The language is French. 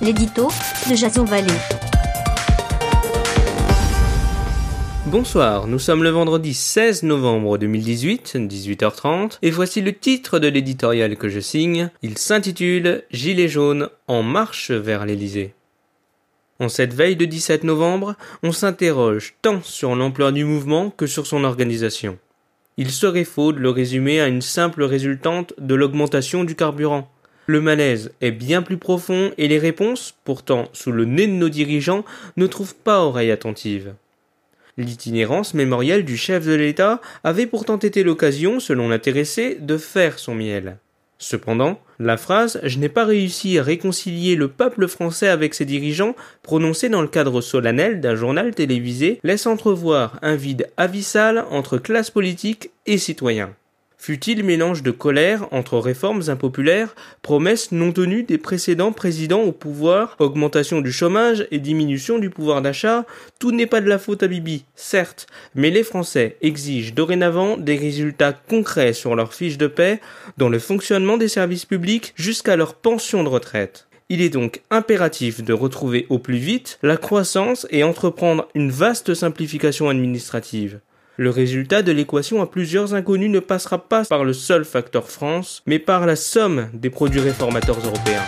l'édito de Jason Vallée. Bonsoir, nous sommes le vendredi 16 novembre 2018, 18h30, et voici le titre de l'éditorial que je signe. Il s'intitule Gilets jaunes en marche vers l'Elysée. En cette veille de 17 novembre, on s'interroge tant sur l'ampleur du mouvement que sur son organisation. Il serait faux de le résumer à une simple résultante de l'augmentation du carburant. Le malaise est bien plus profond et les réponses, pourtant sous le nez de nos dirigeants, ne trouvent pas oreille attentive. L'itinérance mémorielle du chef de l'État avait pourtant été l'occasion, selon l'intéressé, de faire son miel. Cependant, la phrase Je n'ai pas réussi à réconcilier le peuple français avec ses dirigeants, prononcée dans le cadre solennel d'un journal télévisé, laisse entrevoir un vide abyssal entre classe politique et citoyens. Fut-il mélange de colère entre réformes impopulaires, promesses non tenues des précédents présidents au pouvoir, augmentation du chômage et diminution du pouvoir d'achat, tout n'est pas de la faute à Bibi, certes, mais les Français exigent dorénavant des résultats concrets sur leur fiche de paix, dans le fonctionnement des services publics jusqu'à leur pension de retraite. Il est donc impératif de retrouver au plus vite la croissance et entreprendre une vaste simplification administrative. Le résultat de l'équation à plusieurs inconnus ne passera pas par le seul facteur France, mais par la somme des produits réformateurs européens.